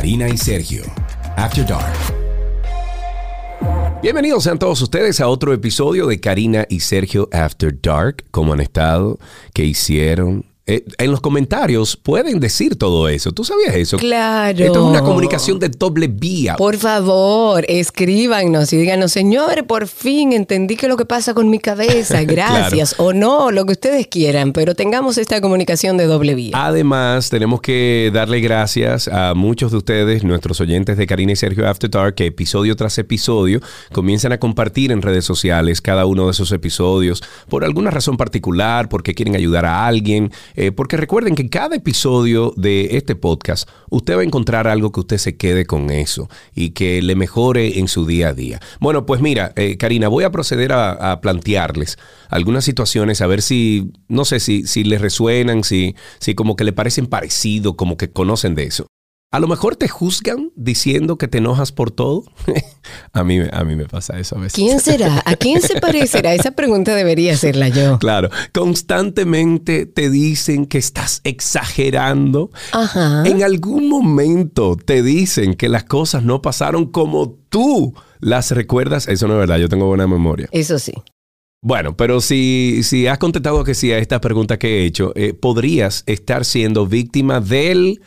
Karina y Sergio, After Dark. Bienvenidos sean todos ustedes a otro episodio de Karina y Sergio After Dark. ¿Cómo han estado? ¿Qué hicieron? Eh, en los comentarios pueden decir todo eso. ¿Tú sabías eso? Claro. Esto es una comunicación de doble vía. Por favor, escríbanos y díganos, señores, por fin entendí que lo que pasa con mi cabeza. Gracias. O no, lo que ustedes quieran, pero tengamos esta comunicación de doble vía. Además, tenemos que darle gracias a muchos de ustedes, nuestros oyentes de Karina y Sergio After Dark, que episodio tras episodio comienzan a compartir en redes sociales cada uno de esos episodios por alguna razón particular, porque quieren ayudar a alguien. Eh, porque recuerden que cada episodio de este podcast usted va a encontrar algo que usted se quede con eso y que le mejore en su día a día. Bueno, pues mira, eh, Karina, voy a proceder a, a, plantearles algunas situaciones, a ver si, no sé si, si les resuenan, si, si como que le parecen parecido, como que conocen de eso. A lo mejor te juzgan diciendo que te enojas por todo. a, mí, a mí me pasa eso a veces. ¿Quién será? ¿A quién se parecerá? Esa pregunta debería hacerla yo. Claro, constantemente te dicen que estás exagerando. Ajá. En algún momento te dicen que las cosas no pasaron como tú las recuerdas. Eso no es verdad, yo tengo buena memoria. Eso sí. Bueno, pero si, si has contestado que sí a esta pregunta que he hecho, eh, podrías estar siendo víctima del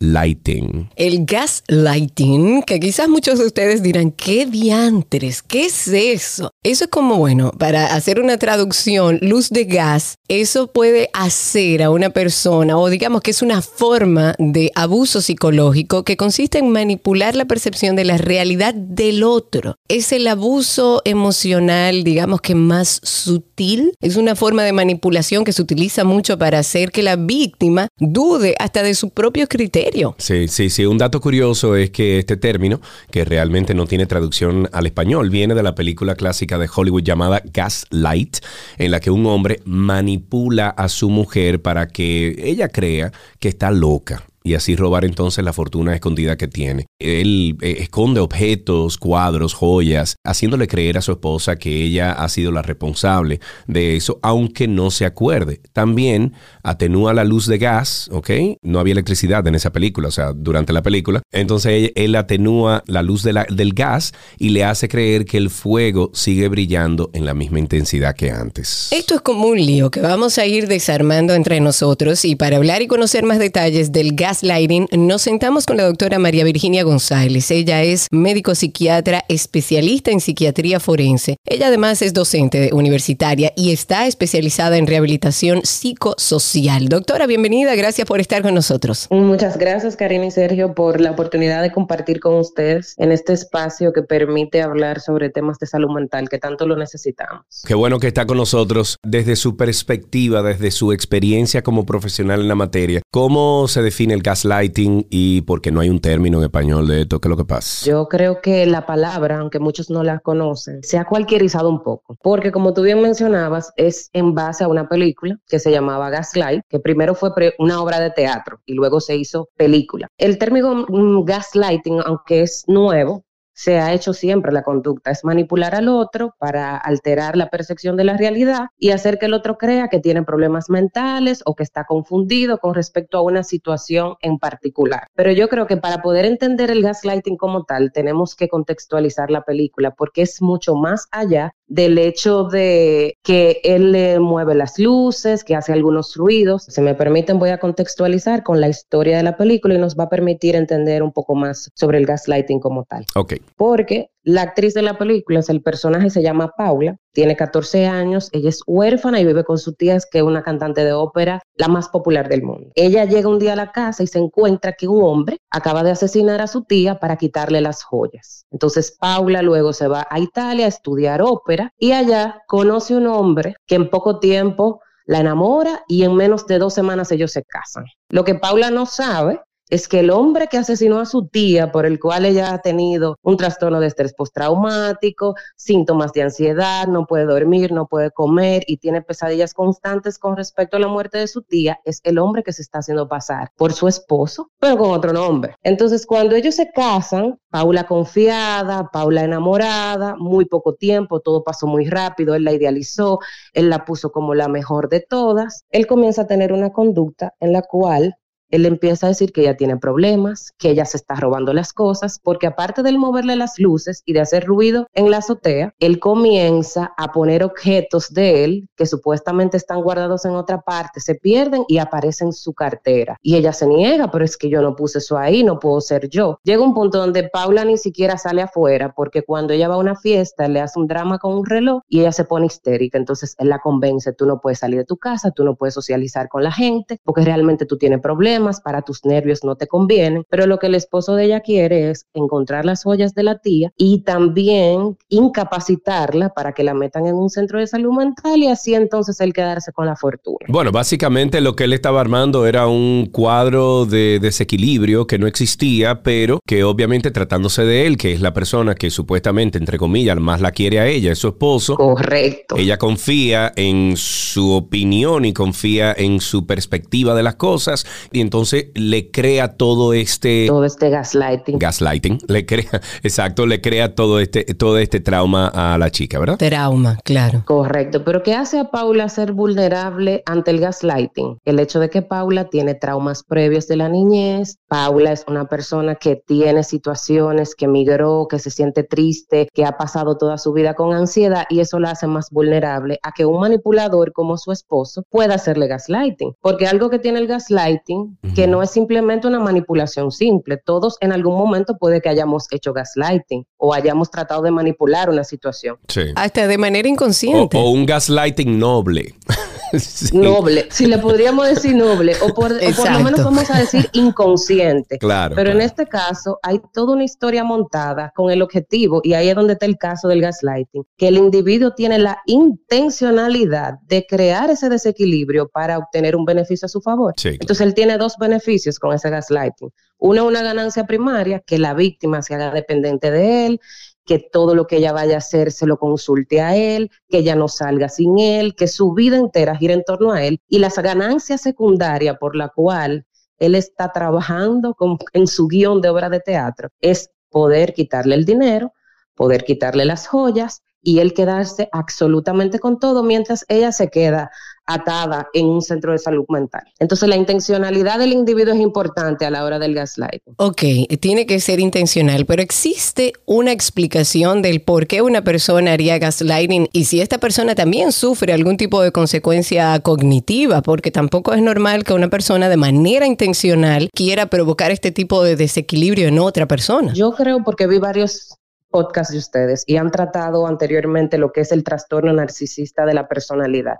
gaslighting. El gaslighting, que quizás muchos de ustedes dirán, ¿qué diantres? ¿Qué es eso? Eso es como, bueno, para hacer una traducción, luz de gas, eso puede hacer a una persona, o digamos que es una forma de abuso psicológico que consiste en manipular la percepción de la realidad del otro. Es el abuso emocional, digamos que más sutil. Es una forma de manipulación que se utiliza mucho para hacer que la víctima dude hasta de su propio criterio. Sí, sí, sí. Un dato curioso es que este término, que realmente no tiene traducción al español, viene de la película clásica de Hollywood llamada Gaslight, en la que un hombre manipula a su mujer para que ella crea que está loca y así robar entonces la fortuna escondida que tiene. Él eh, esconde objetos, cuadros, joyas, haciéndole creer a su esposa que ella ha sido la responsable de eso, aunque no se acuerde. También atenúa la luz de gas, ¿ok? No había electricidad en esa película, o sea, durante la película. Entonces él, atenúa la luz del gas y le hace creer que el fuego sigue brillando en la misma intensidad que antes. Esto es como un lío que vamos a ir desarmando entre nosotros y para hablar y conocer más detalles del gas Lighting, nos sentamos con la doctora María Virginia González. Ella es médico psiquiatra especialista en psiquiatría forense. Ella además es docente universitaria y está especializada en rehabilitación psicosocial. Doctora, bienvenida, gracias por estar con nosotros. Muchas gracias, Karina y Sergio, por la oportunidad de compartir con ustedes en este espacio que permite hablar sobre temas de salud mental que tanto lo necesitamos. Qué bueno que está con nosotros desde su perspectiva, desde su experiencia como profesional en la materia. ¿Cómo se define el gaslighting y por qué no hay un término en español de esto? ¿Qué es lo que pasa? Yo creo que la palabra, aunque muchos no la conocen, se ha cualquierizado un poco, porque como tú bien mencionabas, es en base a una película que se llamaba Gaslight, que primero fue una obra de teatro y luego se hizo película. El término gaslighting, aunque es nuevo, se ha hecho siempre la conducta, es manipular al otro para alterar la percepción de la realidad y hacer que el otro crea que tiene problemas mentales o que está confundido con respecto a una situación en particular. Pero yo creo que para poder entender el gaslighting como tal, tenemos que contextualizar la película porque es mucho más allá del hecho de que él le mueve las luces, que hace algunos ruidos. Si me permiten, voy a contextualizar con la historia de la película y nos va a permitir entender un poco más sobre el gaslighting como tal. Ok. Porque la actriz de la película, el personaje se llama Paula, tiene 14 años, ella es huérfana y vive con su tía, que es una cantante de ópera, la más popular del mundo. Ella llega un día a la casa y se encuentra que un hombre acaba de asesinar a su tía para quitarle las joyas. Entonces Paula luego se va a Italia a estudiar ópera y allá conoce un hombre que en poco tiempo la enamora y en menos de dos semanas ellos se casan. Lo que Paula no sabe es que el hombre que asesinó a su tía, por el cual ella ha tenido un trastorno de estrés postraumático, síntomas de ansiedad, no puede dormir, no puede comer y tiene pesadillas constantes con respecto a la muerte de su tía, es el hombre que se está haciendo pasar por su esposo, pero con otro nombre. Entonces, cuando ellos se casan, Paula confiada, Paula enamorada, muy poco tiempo, todo pasó muy rápido, él la idealizó, él la puso como la mejor de todas, él comienza a tener una conducta en la cual él empieza a decir que ella tiene problemas, que ella se está robando las cosas, porque aparte del moverle las luces y de hacer ruido en la azotea, él comienza a poner objetos de él que supuestamente están guardados en otra parte, se pierden y aparecen en su cartera. Y ella se niega, pero es que yo no puse eso ahí, no puedo ser yo. Llega un punto donde Paula ni siquiera sale afuera, porque cuando ella va a una fiesta, le hace un drama con un reloj y ella se pone histérica. Entonces él la convence, tú no puedes salir de tu casa, tú no puedes socializar con la gente, porque realmente tú tienes problemas, para tus nervios no te convienen. Pero lo que el esposo de ella quiere es encontrar las joyas de la tía y también incapacitarla para que la metan en un centro de salud mental y así entonces él quedarse con la fortuna. Bueno, básicamente lo que él estaba armando era un cuadro de desequilibrio que no existía, pero que obviamente tratándose de él, que es la persona que supuestamente, entre comillas, más la quiere a ella, es su esposo. Correcto. Ella confía en su opinión y confía en su perspectiva de las cosas y entonces le crea todo este... Todo este gaslighting. Gaslighting. Le crea, exacto, le crea todo este, todo este trauma a la chica, ¿verdad? Trauma, claro. Correcto. Pero ¿qué hace a Paula ser vulnerable ante el gaslighting? El hecho de que Paula tiene traumas previos de la niñez. Paula es una persona que tiene situaciones, que migró, que se siente triste, que ha pasado toda su vida con ansiedad y eso la hace más vulnerable a que un manipulador como su esposo pueda hacerle gaslighting. Porque algo que tiene el gaslighting, que no es simplemente una manipulación simple. Todos en algún momento puede que hayamos hecho gaslighting o hayamos tratado de manipular una situación. Hasta de manera inconsciente. O, un gaslighting noble. Noble, si le podríamos decir noble, o por, lo menos vamos a decir inconsciente. Claro. Pero en este caso hay toda una historia montada con el objetivo, y ahí es donde está el caso del gaslighting, que el individuo tiene la intencionalidad de crear ese desequilibrio para obtener un beneficio a su favor. Entonces él tiene dos beneficios con ese gaslighting. Uno, una ganancia primaria, que la víctima se haga dependiente de él, que todo lo que ella vaya a hacer se lo consulte a él, que ella no salga sin él, que su vida entera gire en torno a él. Y la ganancia secundaria por la cual él está trabajando en su guion de obra de teatro es poder quitarle el dinero, poder quitarle las joyas y él quedarse absolutamente con todo mientras ella se queda atada en un centro de salud mental. Entonces la intencionalidad del individuo es importante a la hora del gaslighting. Ok, tiene que ser intencional, pero existe una explicación del por qué una persona haría gaslighting y si esta persona también sufre algún tipo de consecuencia cognitiva, porque tampoco es normal que una persona de manera intencional quiera provocar este tipo de desequilibrio en otra persona. Yo creo porque vi varios podcast de ustedes y han tratado anteriormente lo que es el trastorno narcisista de la personalidad.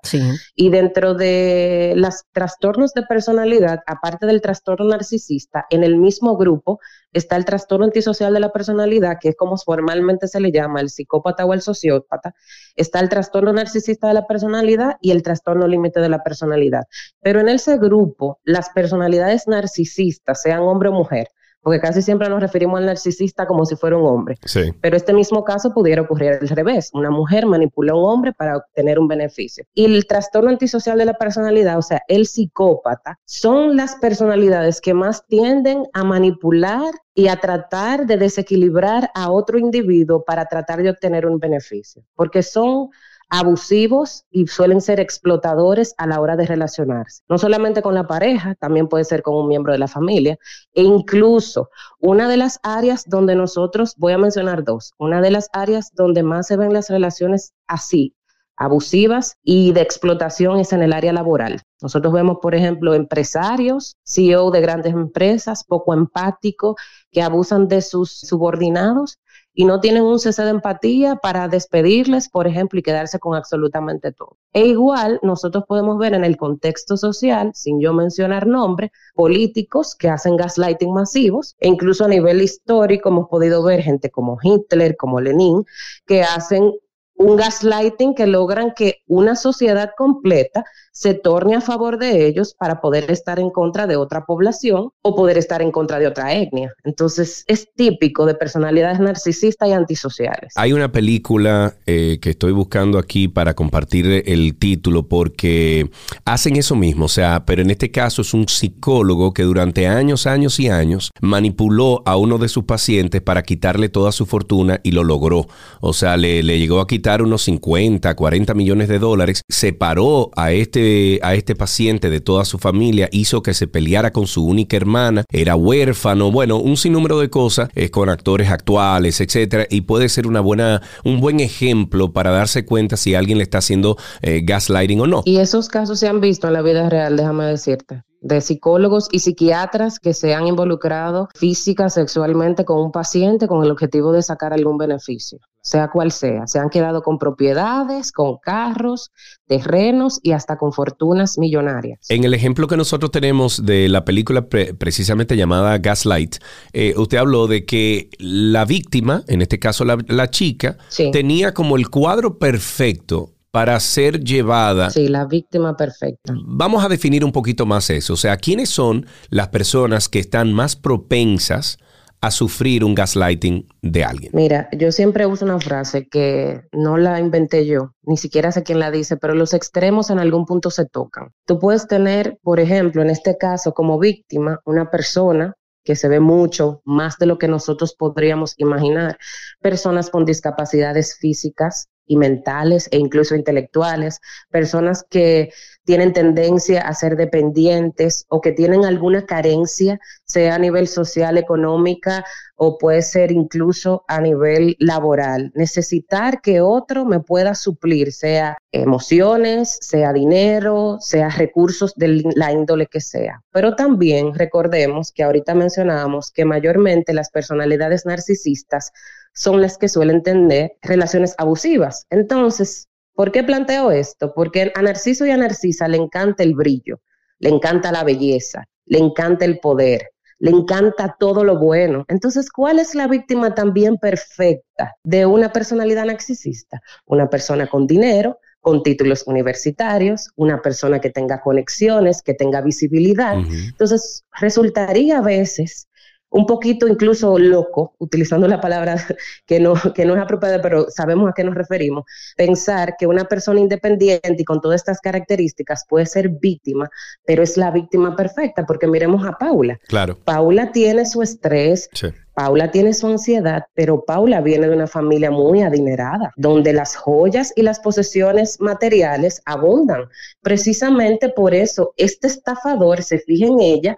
Y dentro de los trastornos de personalidad, aparte del trastorno narcisista, en el mismo grupo está el trastorno antisocial de la personalidad, que es como formalmente se le llama el psicópata o el sociópata. Está el trastorno narcisista de la personalidad y el trastorno límite de la personalidad. Pero en ese grupo, las personalidades narcisistas, sean hombre o mujer, porque casi siempre nos referimos al narcisista como si fuera un hombre. Pero este mismo caso pudiera ocurrir al revés. Una mujer manipula a un hombre para obtener un beneficio. Y el trastorno antisocial de la personalidad, o sea, el psicópata, son las personalidades que más tienden a manipular y a tratar de desequilibrar a otro individuo para tratar de obtener un beneficio. Porque son abusivos y suelen ser explotadores a la hora de relacionarse. No solamente con la pareja, también puede ser con un miembro de la familia. E incluso una de las áreas donde nosotros, voy a mencionar dos, una de las áreas donde más se ven las relaciones así, abusivas y de explotación en el área laboral. Nosotros vemos, por ejemplo, empresarios, CEO de grandes empresas, poco empáticos, que abusan de sus subordinados y no tienen un cese de empatía para despedirles, por ejemplo, y quedarse con absolutamente todo. E igual nosotros podemos ver en el contexto social, sin yo mencionar nombres, políticos que hacen gaslighting masivos, e incluso a nivel histórico hemos podido ver gente como Hitler, como Lenin, que hacen un gaslighting que logran que una sociedad completa se torne a favor de ellos para poder estar en contra de otra población o poder estar en contra de otra etnia. Entonces es típico de personalidades narcisistas y antisociales. Hay una película eh, que estoy buscando aquí para compartir el título porque hacen eso mismo, o sea, pero en este caso es un psicólogo que durante años, años y años manipuló a uno de sus pacientes para quitarle toda su fortuna y lo logró. O sea, le, le llegó a quitar unos 50, 40 millones de dólares, separó a este, a este paciente de toda su familia, hizo que se peleara con su única hermana, era huérfano, bueno, un sinnúmero de cosas es con actores actuales, etcétera, y puede ser una buena, un buen ejemplo para darse cuenta si alguien le está haciendo eh, gaslighting o no. Y esos casos se han visto en la vida real, déjame decirte de psicólogos y psiquiatras que se han involucrado física, sexualmente con un paciente con el objetivo de sacar algún beneficio, sea cual sea. Se han quedado con propiedades, con carros, terrenos y hasta con fortunas millonarias. En el ejemplo que nosotros tenemos de la película precisamente llamada Gaslight, eh, usted habló de que la víctima, en este caso la, chica, tenía como el cuadro perfecto para ser llevada. Sí, la víctima perfecta. Vamos a definir un poquito más eso. O sea, ¿quiénes son las personas que están más propensas a sufrir un gaslighting de alguien? Mira, yo siempre uso una frase que no la inventé yo, ni siquiera sé quién la dice, pero los extremos en algún punto se tocan. Tú puedes tener, por ejemplo, en este caso, como víctima, una persona que se ve mucho más de lo que nosotros podríamos imaginar, personas con discapacidades físicas, y mentales e incluso intelectuales, personas que tienen tendencia a ser dependientes o que tienen alguna carencia, sea a nivel social, económica o puede ser incluso a nivel laboral. Necesitar que otro me pueda suplir, sea emociones, sea dinero, sea recursos de la índole que sea. Pero también recordemos que ahorita mencionábamos que mayormente las personalidades narcisistas son las que suelen tener relaciones abusivas. Entonces, ¿por qué planteo esto? Porque a Narciso y a Narcisa le encanta el brillo, le encanta la belleza, le encanta el poder, le encanta todo lo bueno. Entonces, ¿cuál es la víctima también perfecta de una personalidad narcisista? Una persona con dinero, con títulos universitarios, una persona que tenga conexiones, que tenga visibilidad. Entonces, resultaría a veces un poquito incluso loco, utilizando la palabra que no, que no es apropiada, pero sabemos a qué nos referimos, pensar que una persona independiente y con todas estas características puede ser víctima, pero es la víctima perfecta, porque miremos a Paula. Claro. Paula tiene su estrés. Paula tiene su ansiedad, pero Paula viene de una familia muy adinerada, donde las joyas y las posesiones materiales abundan. Precisamente por eso este estafador se fija en ella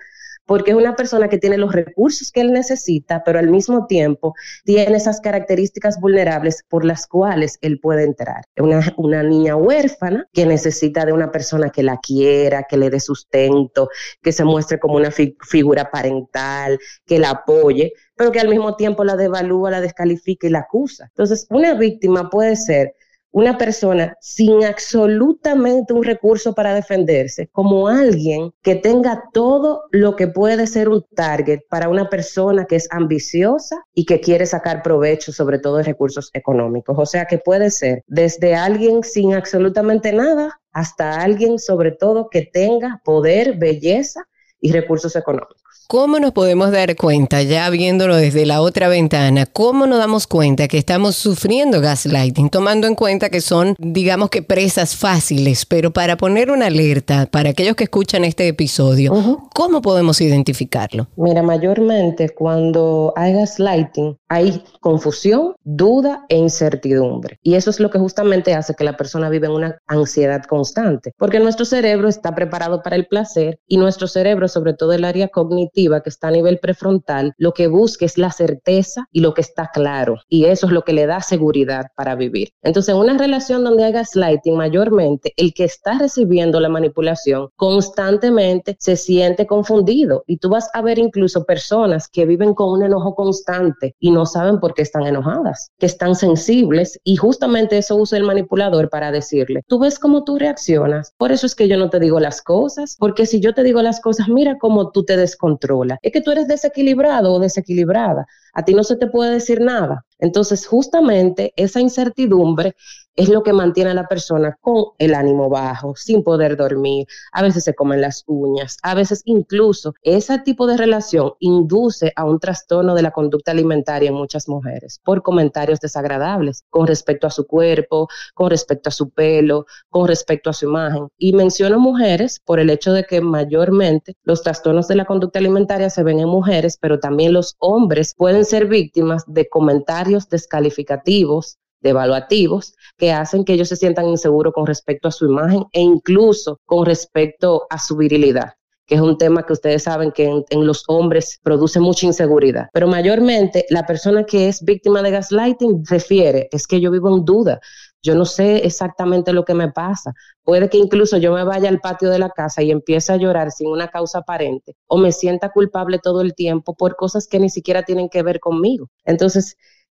porque es una persona que tiene los recursos que él necesita, pero al mismo tiempo tiene esas características vulnerables por las cuales él puede entrar. Una, una niña huérfana que necesita de una persona que la quiera, que le dé sustento, que se muestre como una figura parental, que la apoye, pero que al mismo tiempo la devalúa, la descalifica y la acusa. Entonces, una víctima puede ser una persona sin absolutamente un recurso para defenderse, como alguien que tenga todo lo que puede ser un target para una persona que es ambiciosa y que quiere sacar provecho sobre todo de recursos económicos. O sea que puede ser desde alguien sin absolutamente nada hasta alguien sobre todo que tenga poder, belleza y recursos económicos. ¿Cómo nos podemos dar cuenta, ya viéndolo desde la otra ventana, cómo nos damos cuenta que estamos sufriendo gaslighting, tomando en cuenta que son, digamos que presas fáciles, pero para poner una alerta para aquellos que escuchan este episodio, ¿cómo podemos identificarlo? Mira, mayormente cuando hay gaslighting hay confusión, duda e incertidumbre. Y eso es lo que justamente hace que la persona viva en una ansiedad constante, porque nuestro cerebro está preparado para el placer y nuestro cerebro, sobre todo el área cognitiva, que está a nivel prefrontal, lo que busca es la certeza y lo que está claro. Y eso es lo que le da seguridad para vivir. Entonces, en una relación donde hay gaslighting, mayormente el que está recibiendo la manipulación constantemente se siente confundido. Y tú vas a ver incluso personas que viven con un enojo constante y no saben por qué están enojadas, que están sensibles. Y justamente eso usa el manipulador para decirle, tú ves cómo tú reaccionas. Por eso es que yo no te digo las cosas, porque si yo te digo las cosas, mira cómo tú te descontrolas es que tú eres desequilibrado o desequilibrada. A ti no se te puede decir nada. Entonces, justamente esa incertidumbre es lo que mantiene a la persona con el ánimo bajo, sin poder dormir, a veces se comen las uñas, a veces incluso ese tipo de relación induce a un trastorno de la conducta alimentaria en muchas mujeres por comentarios desagradables con respecto a su cuerpo, con respecto a su pelo, con respecto a su imagen. Y menciono mujeres por el hecho de que mayormente los trastornos de la conducta alimentaria se ven en mujeres, pero también los hombres pueden ser víctimas de comentarios descalificativos devaluativos que hacen que ellos se sientan inseguros con respecto a su imagen e incluso con respecto a su virilidad que es un tema que ustedes saben que en, los hombres produce mucha inseguridad. Pero mayormente la persona que es víctima de gaslighting refiere, es que yo vivo en duda, yo no sé exactamente lo que me pasa. Puede que incluso yo me vaya al patio de la casa y empiece a llorar sin una causa aparente o me sienta culpable todo el tiempo por cosas que ni siquiera tienen que ver conmigo. Entonces,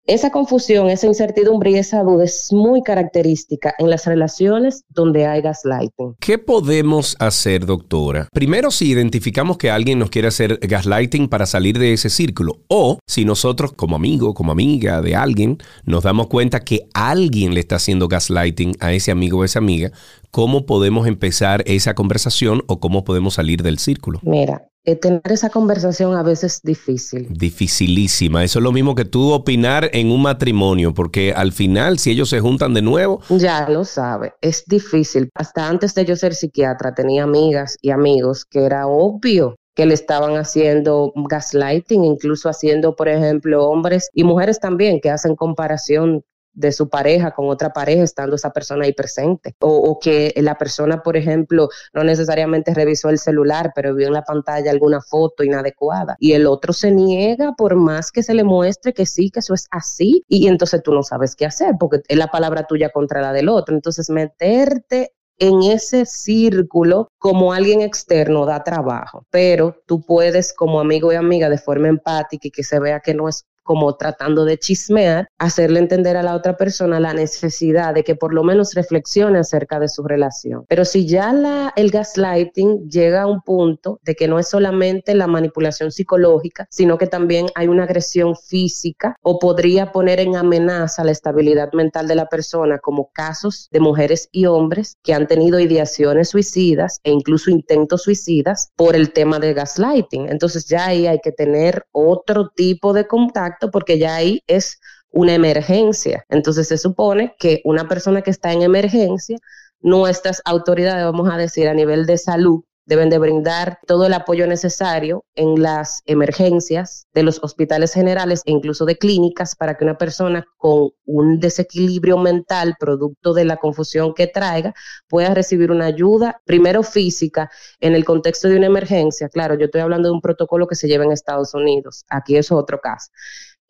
esa confusión, esa incertidumbre y esa duda es muy característica en las relaciones donde hay gaslighting. ¿Qué podemos hacer, doctora? Primero, si identificamos que alguien nos quiere hacer gaslighting para salir de ese círculo, o si nosotros como amigo, como amiga de alguien, nos damos cuenta que alguien le está haciendo gaslighting a ese amigo o esa amiga, ¿cómo podemos empezar esa conversación o cómo podemos salir del círculo? Mira, eh, tener esa conversación a veces es difícil. Dificilísima. Eso es lo mismo que tú opinar en un matrimonio, porque al final, si ellos se juntan de nuevo. Ya lo sabe, es difícil. Hasta antes de yo ser psiquiatra, tenía amigas y amigos que era obvio que le estaban haciendo gaslighting, incluso haciendo, por ejemplo, hombres y mujeres también que hacen comparación de su pareja con otra pareja estando esa persona ahí presente. O, que la persona, por ejemplo, no necesariamente revisó el celular, pero vio en la pantalla alguna foto inadecuada. Y el otro se niega por más que se le muestre que sí, que eso es así. Y entonces tú no sabes qué hacer porque es la palabra tuya contra la del otro. Entonces meterte en ese círculo como alguien externo da trabajo, pero tú puedes como amigo y amiga de forma empática y que se vea que no es como tratando de chismear, hacerle entender a la otra persona la necesidad de que por lo menos reflexione acerca de su relación. Pero si ya la, el gaslighting llega a un punto de que no es solamente la manipulación psicológica, sino que también hay una agresión física o podría poner en amenaza la estabilidad mental de la persona, como casos de mujeres y hombres que han tenido ideaciones suicidas e incluso intentos suicidas por el tema de gaslighting. Entonces ya ahí hay que tener otro tipo de contacto porque ya ahí es una emergencia. Entonces se supone que una persona que está en emergencia, nuestras autoridades, vamos a decir, a nivel de salud, deben de brindar todo el apoyo necesario en las emergencias de los hospitales generales e incluso de clínicas para que una persona con un desequilibrio mental producto de la confusión que traiga pueda recibir una ayuda, primero física, en el contexto de una emergencia. Claro, yo estoy hablando de un protocolo que se lleva en Estados Unidos, aquí es otro caso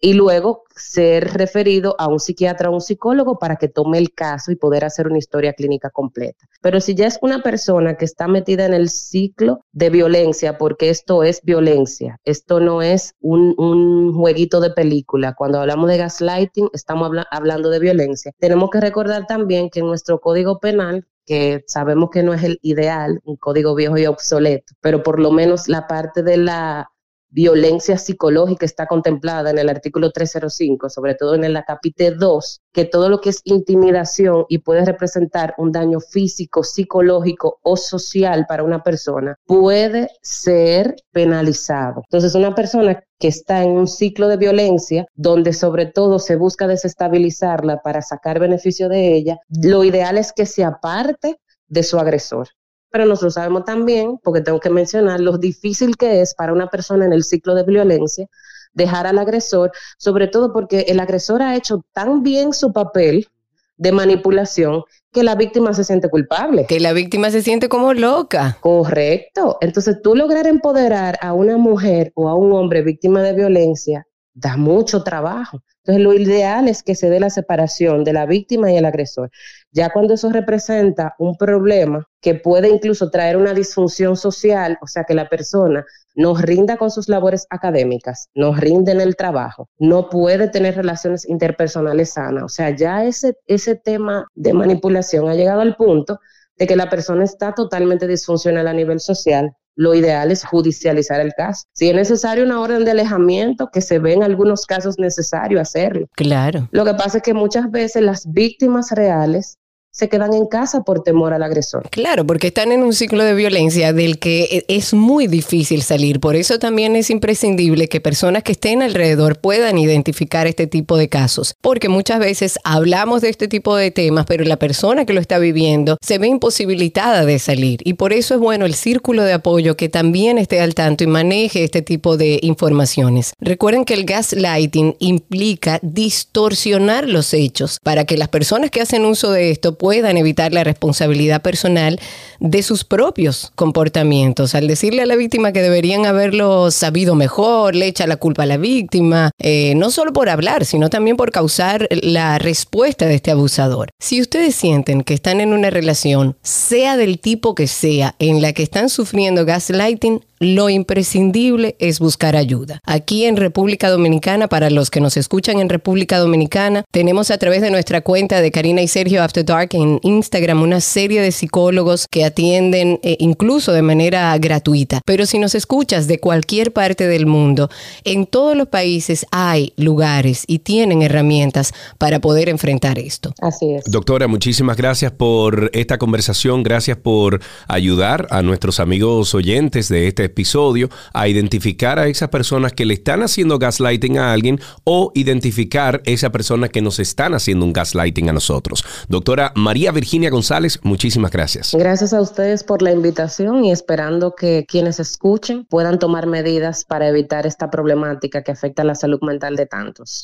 y luego ser referido a un psiquiatra o un psicólogo para que tome el caso y poder hacer una historia clínica completa. Pero si ya es una persona que está metida en el ciclo de violencia, porque esto es violencia, esto no es un, jueguito de película. Cuando hablamos de gaslighting, estamos hablando de violencia. Tenemos que recordar también que en nuestro código penal que sabemos que no es el ideal, un código viejo y obsoleto, pero por lo menos la parte de la violencia psicológica está contemplada en el artículo 305, sobre todo en el capítulo 2, que todo lo que es intimidación y puede representar un daño físico, psicológico o social para una persona, puede ser penalizado. Entonces, una persona que está en un ciclo de violencia donde sobre todo se busca desestabilizarla para sacar beneficio de ella, lo ideal es que se aparte de su agresor pero nosotros sabemos también, porque tengo que mencionar lo difícil que es para una persona en el ciclo de violencia dejar al agresor, sobre todo porque el agresor ha hecho tan bien su papel de manipulación que la víctima se siente culpable. Que la víctima se siente como loca. Correcto. Entonces, tú lograr empoderar a una mujer o a un hombre víctima de violencia da mucho trabajo. Entonces, lo ideal es que se dé la separación de la víctima y el agresor. Ya cuando eso representa un problema que puede incluso traer una disfunción social, o sea, que la persona no rinda con sus labores académicas, no rinde en el trabajo, no puede tener relaciones interpersonales sanas. O sea, ya ese, ese tema de manipulación ha llegado al punto de que la persona está totalmente disfuncional a nivel social, lo ideal es judicializar el caso. Si es necesario una orden de alejamiento, que se ve en algunos casos necesario hacerlo. Claro. Lo que pasa es que muchas veces las víctimas reales se quedan en casa por temor al agresor. Claro, porque están en un ciclo de violencia del que e, es muy difícil salir. Por eso también es imprescindible que personas que estén alrededor puedan identificar este tipo de casos. Porque muchas veces hablamos de este tipo de temas, pero la persona que lo está viviendo se ve imposibilitada de salir. Y por eso es bueno el círculo de apoyo que también esté al tanto y maneje este tipo de informaciones. Recuerden que el gaslighting implica distorsionar los hechos para que las personas que hacen uso de esto puedan evitar la responsabilidad personal de sus propios comportamientos. Al decirle a la víctima que deberían haberlo sabido mejor, le echa la culpa a la víctima, eh, no solo por hablar, sino también por causar la respuesta de este abusador. Si ustedes sienten que están en una relación, sea del tipo que sea, en la que están sufriendo gaslighting, lo imprescindible es buscar ayuda. Aquí en República Dominicana, para los que nos escuchan en República Dominicana, tenemos a través de nuestra cuenta de Karina y Sergio After Dark en Instagram una serie de psicólogos que atienden eh, incluso de manera gratuita. Pero si nos escuchas de cualquier parte del mundo, en todos los países hay lugares y tienen herramientas para poder enfrentar esto. Así es. Doctora, muchísimas gracias por esta conversación, gracias por ayudar a nuestros amigos oyentes de este episodio a identificar a esas personas que le están haciendo gaslighting a alguien o identificar esa persona que nos están haciendo un gaslighting a nosotros. Doctora María Virginia González, muchísimas gracias. Gracias a ustedes por la invitación y esperando que quienes escuchen puedan tomar medidas para evitar esta problemática que afecta a la salud mental de tantos.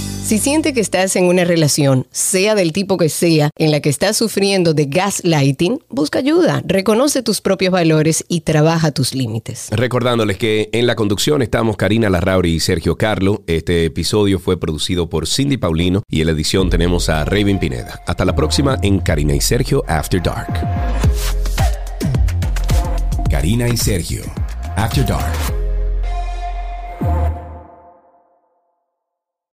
Si siente que estás en una relación, sea del tipo que sea, en la que estás sufriendo de gaslighting, busca ayuda, reconoce tus propios valores y trabaja tus límites. Recordándoles que en la conducción estamos Karina Larrauri y Sergio Carlo. Este episodio fue producido por Cindy Paulino y en la edición tenemos a Raven Pineda. Hasta la próxima en Karina y Sergio After Dark. Karina y Sergio After Dark.